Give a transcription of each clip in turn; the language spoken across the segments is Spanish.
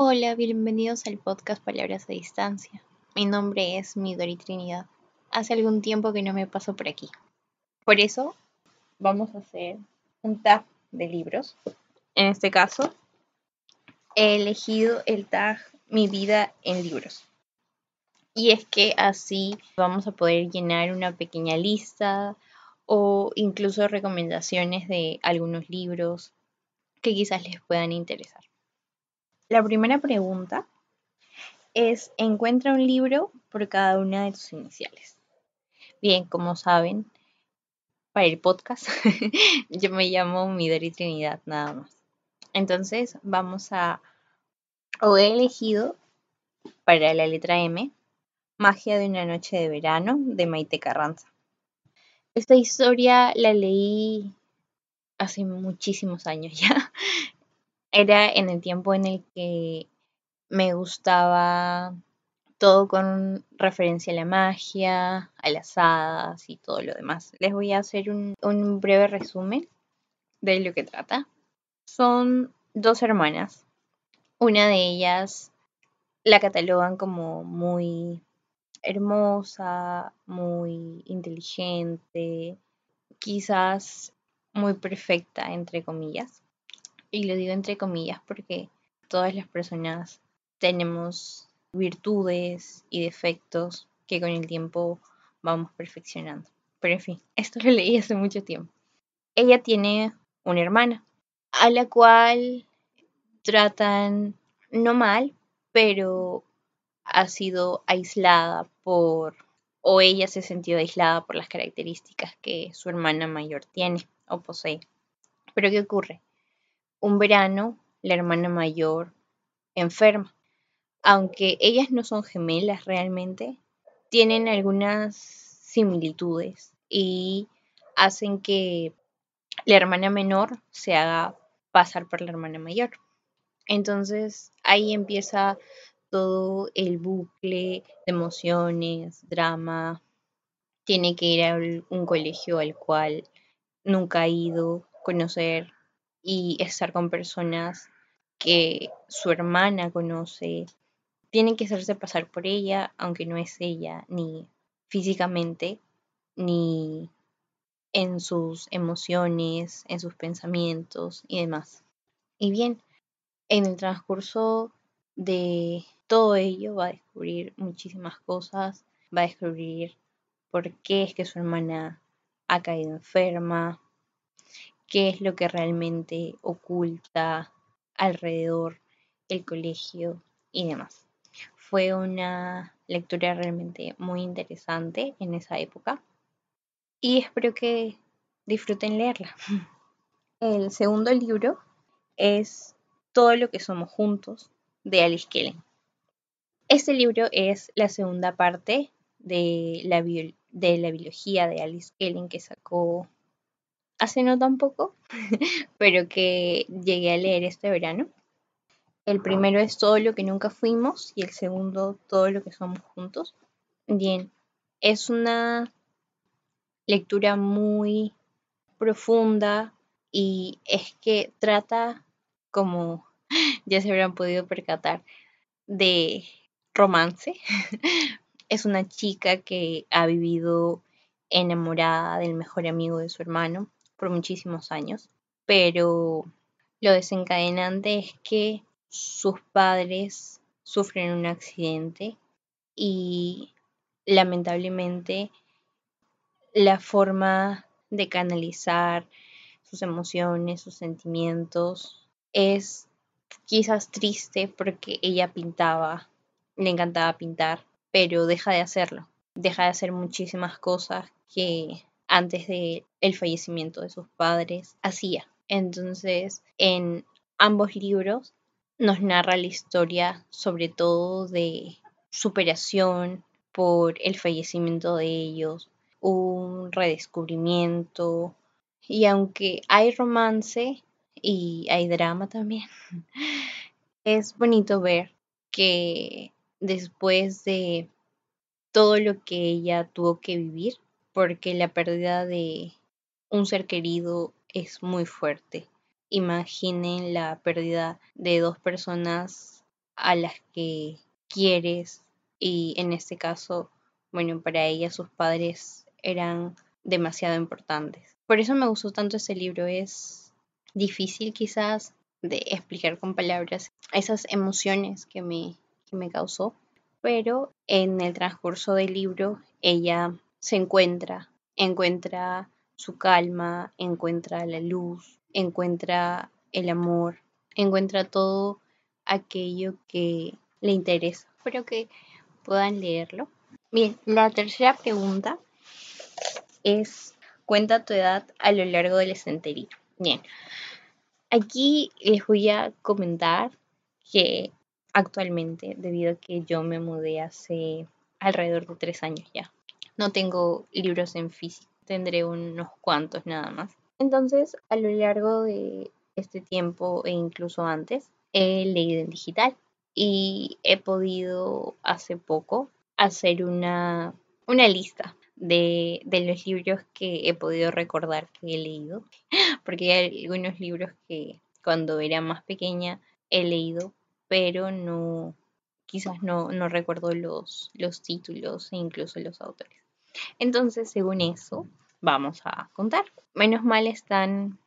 Hola, bienvenidos al podcast Palabras a Distancia. Mi nombre es Midori Trinidad. Hace algún tiempo que no me paso por aquí. Por eso vamos a hacer un tag de libros. En este caso, he elegido el tag Mi vida en libros. Y es que así vamos a poder llenar una pequeña lista o incluso recomendaciones de algunos libros que quizás les puedan interesar. La primera pregunta es, encuentra un libro por cada una de tus iniciales. Bien, como saben, para el podcast yo me llamo Midori Trinidad nada más. Entonces vamos a, o he elegido para la letra M, Magia de una noche de verano de Maite Carranza. Esta historia la leí hace muchísimos años ya era en el tiempo en el que me gustaba todo con referencia a la magia, a las hadas y todo lo demás. Les voy a hacer un, un breve resumen de lo que trata. Son dos hermanas. Una de ellas la catalogan como muy hermosa, muy inteligente, quizás muy perfecta, entre comillas. Y lo digo entre comillas porque todas las personas tenemos virtudes y defectos que con el tiempo vamos perfeccionando. Pero en fin, esto lo leí hace mucho tiempo. Ella tiene una hermana a la cual tratan no mal, pero ha sido aislada por, o ella se ha sentido aislada por las características que su hermana mayor tiene o posee. Pero ¿qué ocurre? Un verano, la hermana mayor enferma. Aunque ellas no son gemelas realmente, tienen algunas similitudes y hacen que la hermana menor se haga pasar por la hermana mayor. Entonces ahí empieza todo el bucle de emociones, drama. Tiene que ir a un colegio al cual nunca ha ido, conocer y estar con personas que su hermana conoce. Tienen que hacerse pasar por ella, aunque no es ella, ni físicamente, ni en sus emociones, en sus pensamientos y demás. Y bien, en el transcurso de todo ello va a descubrir muchísimas cosas, va a descubrir por qué es que su hermana ha caído enferma, qué es lo que realmente oculta alrededor el colegio y demás. Fue una lectura realmente muy interesante en esa época y espero que disfruten leerla. El segundo libro es Todo lo que somos juntos de Alice Kellen. Este libro es la segunda parte de la, de la biología de Alice Kellen que sacó hace no tan poco, pero que llegué a leer este verano. El primero es Todo lo que nunca fuimos y el segundo Todo lo que somos juntos. Bien, es una lectura muy profunda y es que trata, como ya se habrán podido percatar, de romance. es una chica que ha vivido enamorada del mejor amigo de su hermano por muchísimos años, pero lo desencadenante es que sus padres sufren un accidente y lamentablemente la forma de canalizar sus emociones, sus sentimientos es quizás triste porque ella pintaba, le encantaba pintar, pero deja de hacerlo, deja de hacer muchísimas cosas que antes de el fallecimiento de sus padres hacía. Entonces, en ambos libros nos narra la historia sobre todo de superación por el fallecimiento de ellos, un redescubrimiento y aunque hay romance y hay drama también, es bonito ver que después de todo lo que ella tuvo que vivir, porque la pérdida de un ser querido es muy fuerte. Imaginen la pérdida de dos personas a las que quieres y en este caso, bueno, para ella sus padres eran demasiado importantes. Por eso me gustó tanto ese libro, es difícil quizás de explicar con palabras esas emociones que me, que me causó, pero en el transcurso del libro ella se encuentra, encuentra su calma, encuentra la luz, encuentra el amor, encuentra todo aquello que le interesa. Espero que puedan leerlo. Bien, la tercera pregunta es, cuenta tu edad a lo largo del estantería. Bien, aquí les voy a comentar que actualmente, debido a que yo me mudé hace alrededor de tres años ya, no tengo libros en físico, tendré unos cuantos nada más. Entonces, a lo largo de este tiempo e incluso antes, he leído en digital y he podido hace poco hacer una, una lista de, de, los libros que he podido recordar que he leído, porque hay algunos libros que cuando era más pequeña he leído, pero no, quizás no, no recuerdo los, los títulos e incluso los autores. Entonces, según eso, vamos a contar. Menos mal están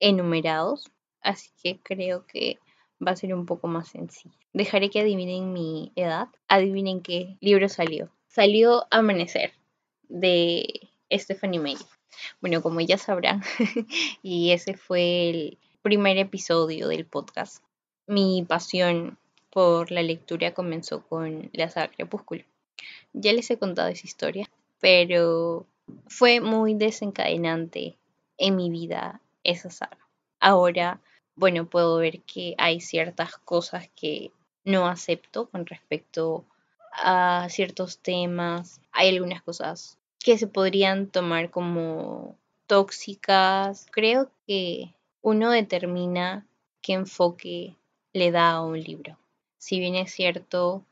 enumerados, así que creo que va a ser un poco más sencillo. Dejaré que adivinen mi edad. Adivinen qué libro salió. Salió Amanecer de Stephanie Meyer. Bueno, como ya sabrán, y ese fue el primer episodio del podcast. Mi pasión por la lectura comenzó con la saga Crepúsculo. Ya les he contado esa historia, pero fue muy desencadenante en mi vida esa saga. Ahora bueno, puedo ver que hay ciertas cosas que no acepto con respecto a ciertos temas. Hay algunas cosas que se podrían tomar como tóxicas. Creo que uno determina qué enfoque le da a un libro. Si bien es cierto,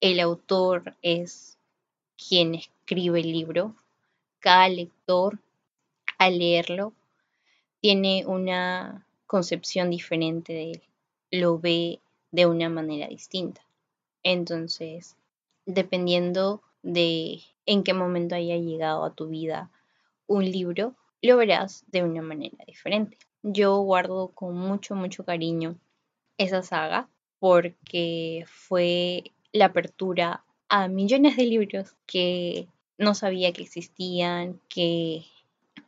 el autor es quien escribe el libro, cada lector al leerlo tiene una concepción diferente de él, lo ve de una manera distinta. Entonces, dependiendo de en qué momento haya llegado a tu vida un libro, lo verás de una manera diferente. Yo guardo con mucho, mucho cariño esa saga porque fue la apertura a millones de libros que no sabía que existían, que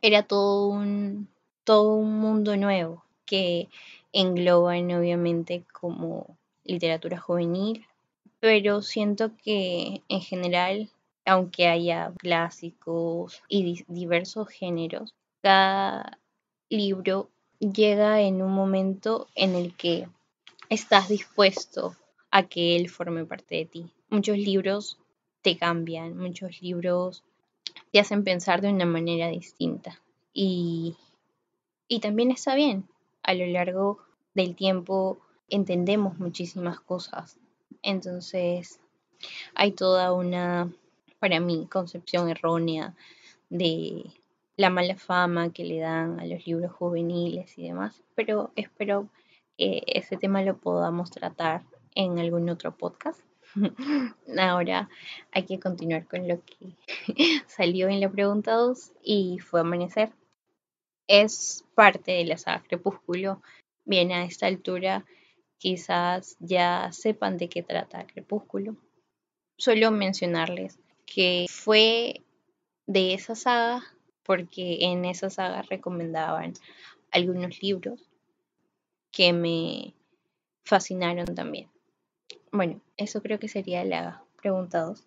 era todo un, todo un mundo nuevo que engloban obviamente como literatura juvenil, pero siento que en general, aunque haya clásicos y diversos géneros, cada libro llega en un momento en el que estás dispuesto a que él forme parte de ti. Muchos libros te cambian, muchos libros te hacen pensar de una manera distinta y, y también está bien, a lo largo del tiempo entendemos muchísimas cosas. Entonces, hay toda una, para mí, concepción errónea de la mala fama que le dan a los libros juveniles y demás, pero espero que ese tema lo podamos tratar en algún otro podcast. Ahora hay que continuar con lo que salió en la pregunta 2 y fue amanecer es parte de la saga Crepúsculo. Bien, a esta altura quizás ya sepan de qué trata Crepúsculo. Solo mencionarles que fue de esa saga porque en esa saga recomendaban algunos libros que me fascinaron también. Bueno, eso creo que sería la pregunta 2.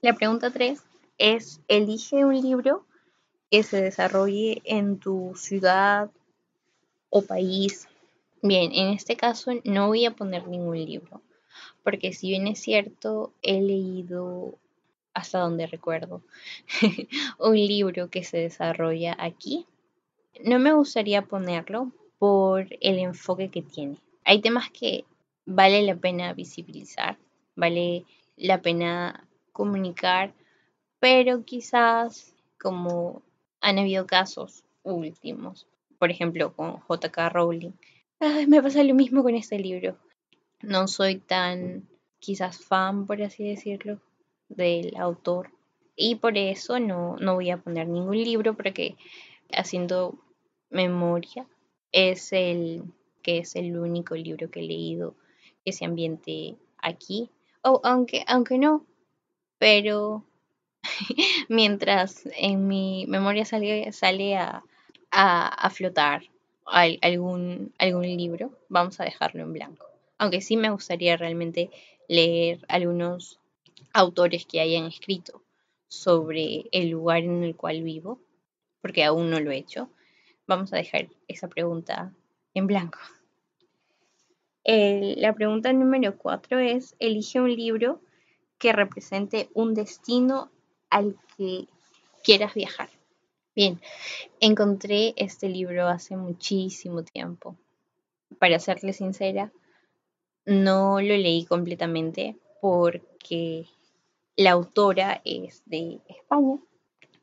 La pregunta 3 es, elige un libro que se desarrolle en tu ciudad o país. Bien, en este caso no voy a poner ningún libro, porque si bien es cierto, he leído hasta donde recuerdo un libro que se desarrolla aquí, no me gustaría ponerlo por el enfoque que tiene. Hay temas que vale la pena visibilizar, vale la pena comunicar, pero quizás como han habido casos últimos, por ejemplo, con JK Rowling. me pasa lo mismo con este libro. no soy tan quizás fan, por así decirlo, del autor. Y por eso no, no voy a poner ningún libro porque haciendo memoria es el que es el único libro que he leído que ambiente aquí. O aunque, aunque no, pero mientras en mi memoria sale, sale a, a, flotar algún, algún libro, vamos a dejarlo en blanco. Aunque sí me gustaría realmente leer algunos autores que hayan escrito sobre el lugar en el cual vivo, porque aún no lo he hecho. Vamos a dejar esa pregunta en blanco. La pregunta número cuatro es, elige un libro que represente un destino al que quieras viajar. Bien, encontré este libro hace muchísimo tiempo. Para serle sincera, no lo leí completamente porque la autora es de España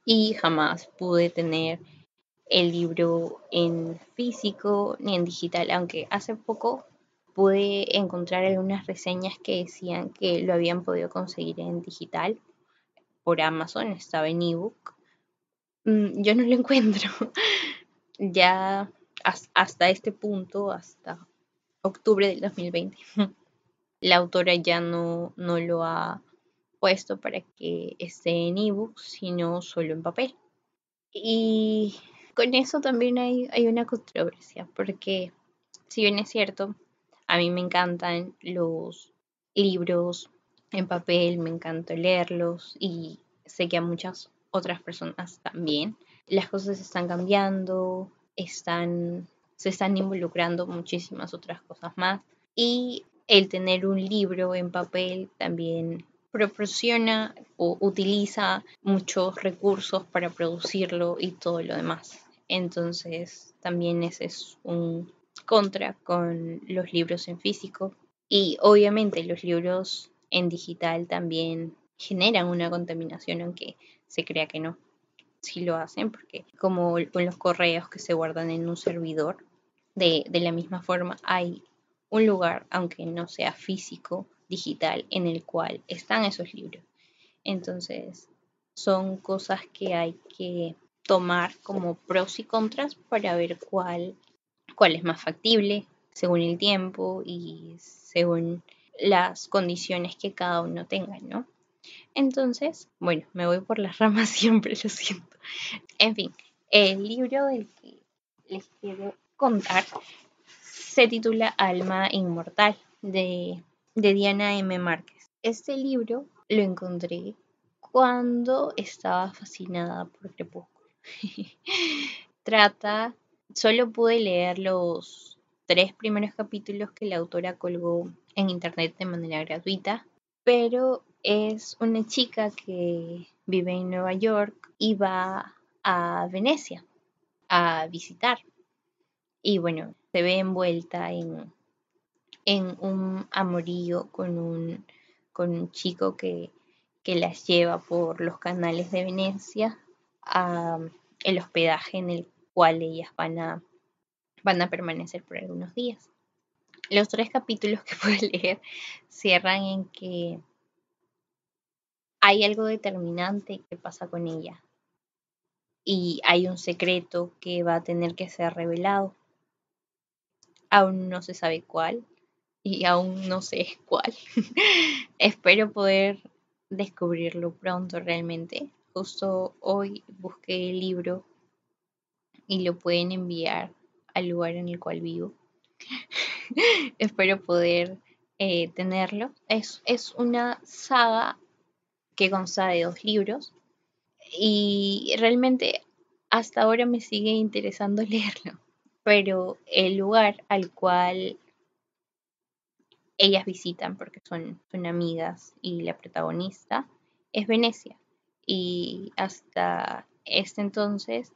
y jamás pude tener el libro en físico ni en digital, aunque hace poco pude encontrar algunas reseñas que decían que lo habían podido conseguir en digital por Amazon, estaba en ebook. Mm, yo no lo encuentro. ya hasta este punto, hasta octubre del 2020, la autora ya no, no lo ha puesto para que esté en ebook, sino solo en papel. Y con eso también hay, hay una controversia, porque si bien es cierto, a mí me encantan los libros en papel, me encanta leerlos y sé que a muchas otras personas también. Las cosas están cambiando, están, se están involucrando muchísimas otras cosas más y el tener un libro en papel también proporciona o utiliza muchos recursos para producirlo y todo lo demás. Entonces también ese es un contra con los libros en físico y obviamente los libros en digital también generan una contaminación aunque se crea que no. Sí lo hacen porque como con los correos que se guardan en un servidor, de, de la misma forma hay un lugar, aunque no sea físico, digital en el cual están esos libros. Entonces, son cosas que hay que tomar como pros y contras para ver cuál, cuál es más factible según el tiempo y según las condiciones que cada uno tenga, ¿no? Entonces, bueno, me voy por las ramas siempre, lo siento. En fin, el libro del que les quiero contar se titula Alma Inmortal de de Diana M. Márquez. Este libro lo encontré cuando estaba fascinada por Crepúsculo. Trata, solo pude leer los tres primeros capítulos que la autora colgó en internet de manera gratuita, pero es una chica que vive en Nueva York y va a Venecia a visitar. Y bueno, se ve envuelta en en un amorío con un, con un chico que, las lleva por los canales de Venecia a el hospedaje en el cual ellas van a, van a permanecer por algunos días. Los tres capítulos que pude leer cierran en que hay algo determinante que pasa con ella y hay un secreto que va a tener que ser revelado. Aún no se sabe cuál, y aún no sé cuál. Espero poder descubrirlo pronto realmente. Justo hoy busqué el libro y lo pueden enviar al lugar en el cual vivo. Espero poder eh, tenerlo. Es, es una saga que consta de dos libros y realmente hasta ahora me sigue interesando leerlo. Pero el lugar al cual ellas visitan porque son, son amigas y la protagonista es Venecia. Y hasta este entonces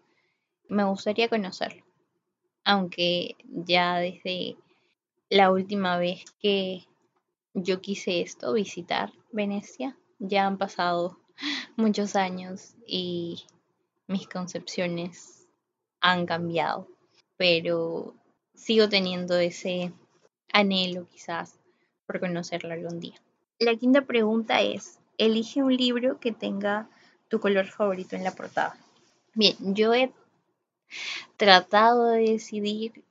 me gustaría conocerlo. Aunque ya desde la última vez que yo quise esto, visitar Venecia, ya han pasado muchos años y mis concepciones han cambiado. Pero sigo teniendo ese anhelo quizás por conocerlo algún día. La quinta pregunta es, elige un libro que tenga tu color favorito en la portada. Bien, yo he tratado de decidir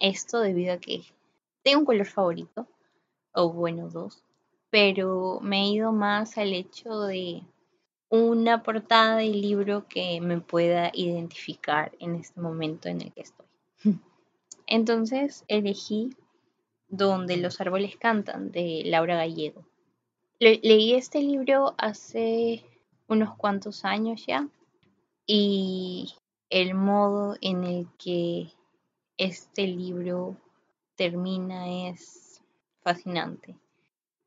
esto debido a que tengo un color favorito, o bueno, dos, pero me he ido más al hecho de una portada del libro que me pueda identificar en este momento en el que estoy. Entonces elegí Donde los árboles cantan de Laura Gallego. leí este libro hace unos cuantos años ya y el modo en el que este libro termina es fascinante.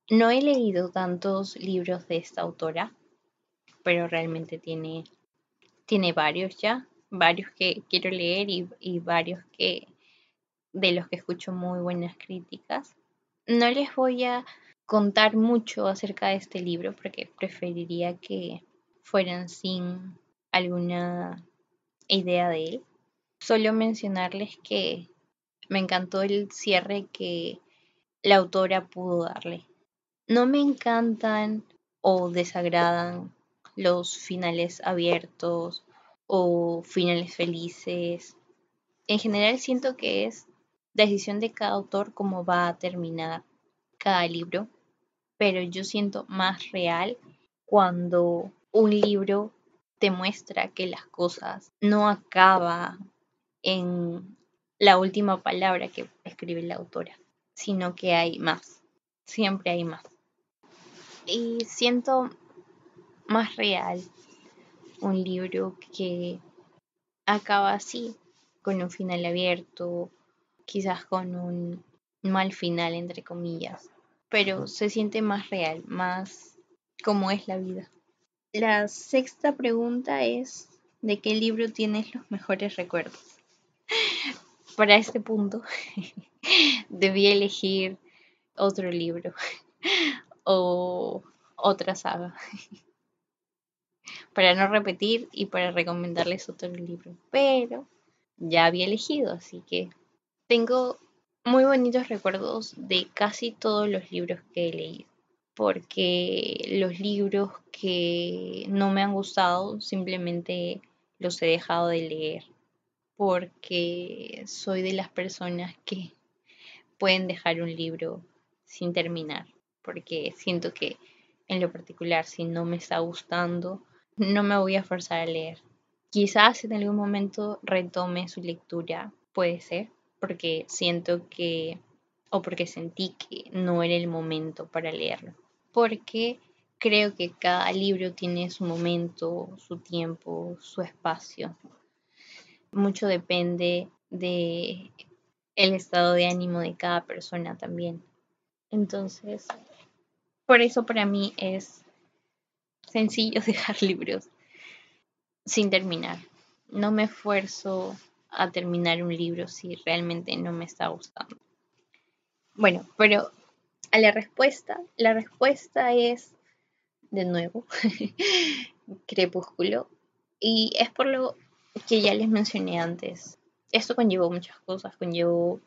No he leído tantos libros de esta autora, pero realmente tiene, tiene varios ya, varios que quiero leer y, y varios que de los que escucho muy buenas críticas. No les voy a contar mucho acerca de este libro porque preferiría que fueran sin alguna idea de él. Solo mencionarles que me encantó el cierre que la autora pudo darle. No me encantan o desagradan los finales abiertos o finales felices. En general siento que es decisión de cada autor cómo va a terminar cada libro, pero yo siento más real cuando un libro te muestra que las cosas no acaban en la última palabra que escribe la autora, sino que hay más, siempre hay más. Y siento más real un libro que acaba así, con un final abierto, quizás con un mal final, entre comillas, pero se siente más real, más como es la vida. La sexta pregunta es, ¿de qué libro tienes los mejores recuerdos? Para este punto, debí elegir otro libro o otra saga para no repetir y para recomendarles otro libro. Pero ya había elegido, así que tengo muy bonitos recuerdos de casi todos los libros que he leído, porque los libros que no me han gustado simplemente los he dejado de leer, porque soy de las personas que pueden dejar un libro sin terminar, porque siento que en lo particular si no me está gustando, no me voy a forzar a leer. Quizás en algún momento retome su lectura, puede ser, porque siento que, o porque sentí que no era el momento para leerlo. Porque creo que cada libro tiene su momento, su tiempo, su espacio. Mucho depende de el estado de ánimo de cada persona también. Entonces, por eso para mí es sencillo dejar libros sin terminar. No me esfuerzo a terminar un libro si realmente no me está gustando. Bueno, pero a la respuesta, la respuesta es, de nuevo, crepúsculo. Y es por lo que ya les mencioné antes. Esto conllevó muchas cosas, conllevó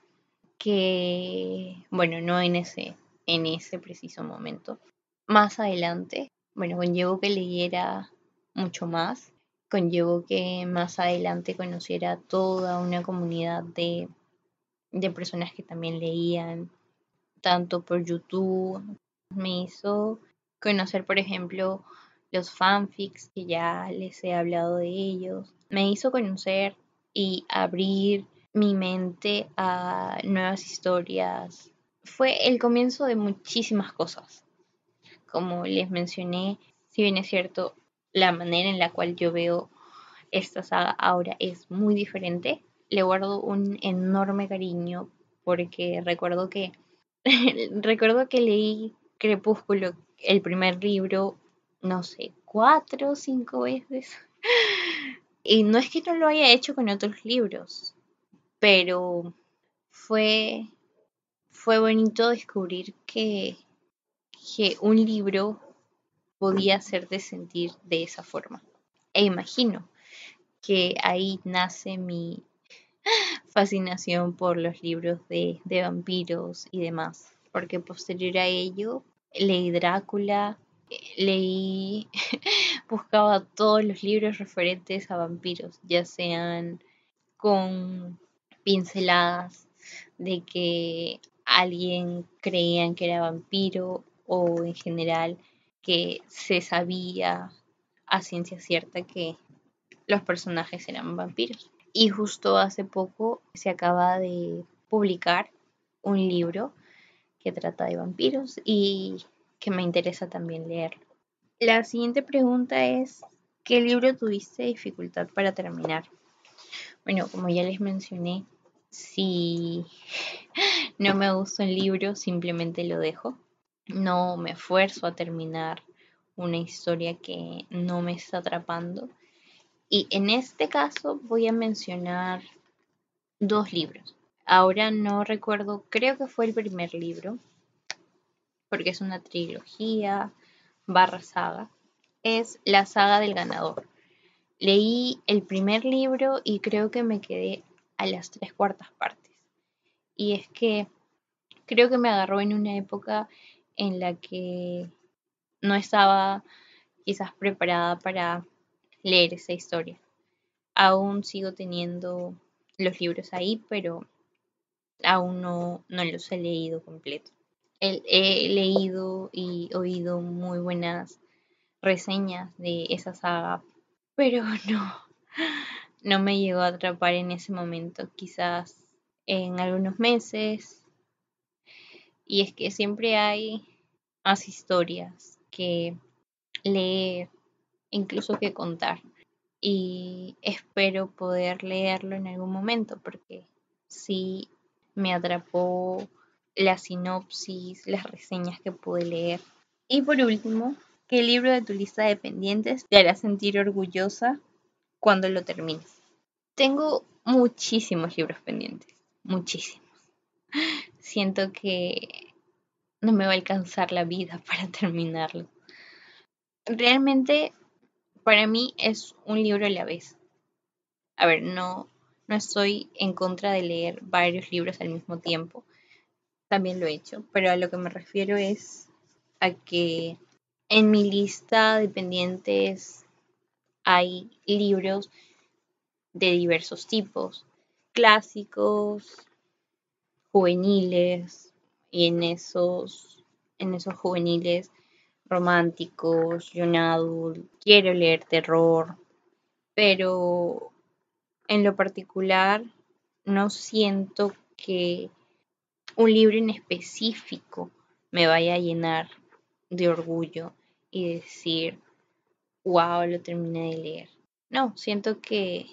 que, bueno, no en ese, en ese preciso momento. Más adelante, bueno, conllevó que leyera mucho más, conllevó que más adelante conociera toda una comunidad de, de personas que también leían, tanto por YouTube, me hizo conocer, por ejemplo, los fanfics, que ya les he hablado de ellos, me hizo conocer y abrir mi mente a nuevas historias. Fue el comienzo de muchísimas cosas. Como les mencioné, si bien es cierto, la manera en la cual yo veo esta saga ahora es muy diferente. Le guardo un enorme cariño porque recuerdo que recuerdo que leí Crepúsculo, el primer libro, no sé, cuatro o cinco veces. Y no es que no lo haya hecho con otros libros, pero fue, fue bonito descubrir que, que un libro podía hacerte sentir de esa forma. E imagino que ahí nace mi fascinación por los libros de, vampiros y demás. porque posterior a ello leí Drácula, leí, buscaba todos los libros referentes a vampiros, ya sean con pinceladas de que alguien creían que era vampiro o en general que se sabía a ciencia cierta que los personajes eran vampiros. Y justo hace poco se acaba de publicar un libro que trata de vampiros y que me interesa también leer. La siguiente pregunta es, ¿qué libro tuviste dificultad para terminar? Bueno, como ya les mencioné, si no me gusta un libro, simplemente lo dejo. No me esfuerzo a terminar una historia que no me está atrapando. Y en este caso voy a mencionar dos libros. Ahora no recuerdo, creo que fue el primer libro, porque es una trilogía barra saga. Es la saga del ganador. Leí el primer libro y creo que me quedé a las tres cuartas partes. Y es que creo que me agarró en una época en la que no estaba quizás preparada para leer esa historia. Aún sigo teniendo los libros ahí, pero aún no, no los he leído completo. He, leído y oído muy buenas reseñas de esa saga, pero no, no me llegó a atrapar en ese momento. Quizás en algunos meses y es que siempre hay más historias que leer, incluso que contar. Y espero poder leerlo en algún momento porque sí me atrapó la sinopsis, las reseñas que pude leer. Y por último, ¿qué libro de tu lista de pendientes te hará sentir orgullosa cuando lo termines? Tengo muchísimos libros pendientes, muchísimos siento que no me va a alcanzar la vida para terminarlo. Realmente, para mí es un libro a la vez. A ver, no, no estoy en contra de leer varios libros al mismo tiempo. También lo he hecho, pero a lo que me refiero es a que en mi lista de pendientes hay libros de diversos tipos, clásicos, juveniles y en esos, en esos juveniles románticos, young adult, quiero leer terror, pero en lo particular no siento que un libro en específico me vaya a llenar de orgullo y decir, wow, lo terminé de leer. No, siento que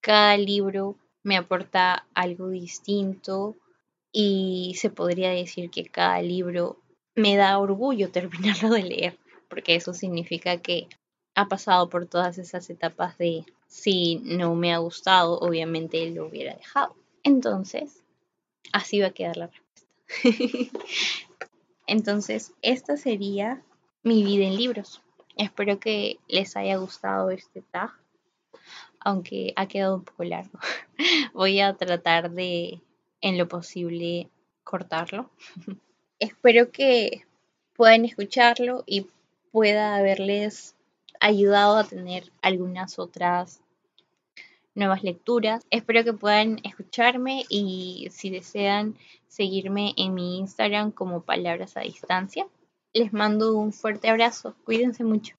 cada libro me aporta algo distinto y se podría decir que cada libro me da orgullo terminarlo de leer, porque eso significa que ha pasado por todas esas etapas de si no me ha gustado, obviamente lo hubiera dejado. Entonces, así va a quedar la respuesta. Entonces, esta sería mi vida en libros. Espero que les haya gustado este tag, aunque ha quedado un poco largo. Voy a tratar de en lo posible cortarlo. Espero que puedan escucharlo y pueda haberles ayudado a tener algunas otras nuevas lecturas. Espero que puedan escucharme y si desean seguirme en mi Instagram como Palabras a Distancia. Les mando un fuerte abrazo. Cuídense mucho.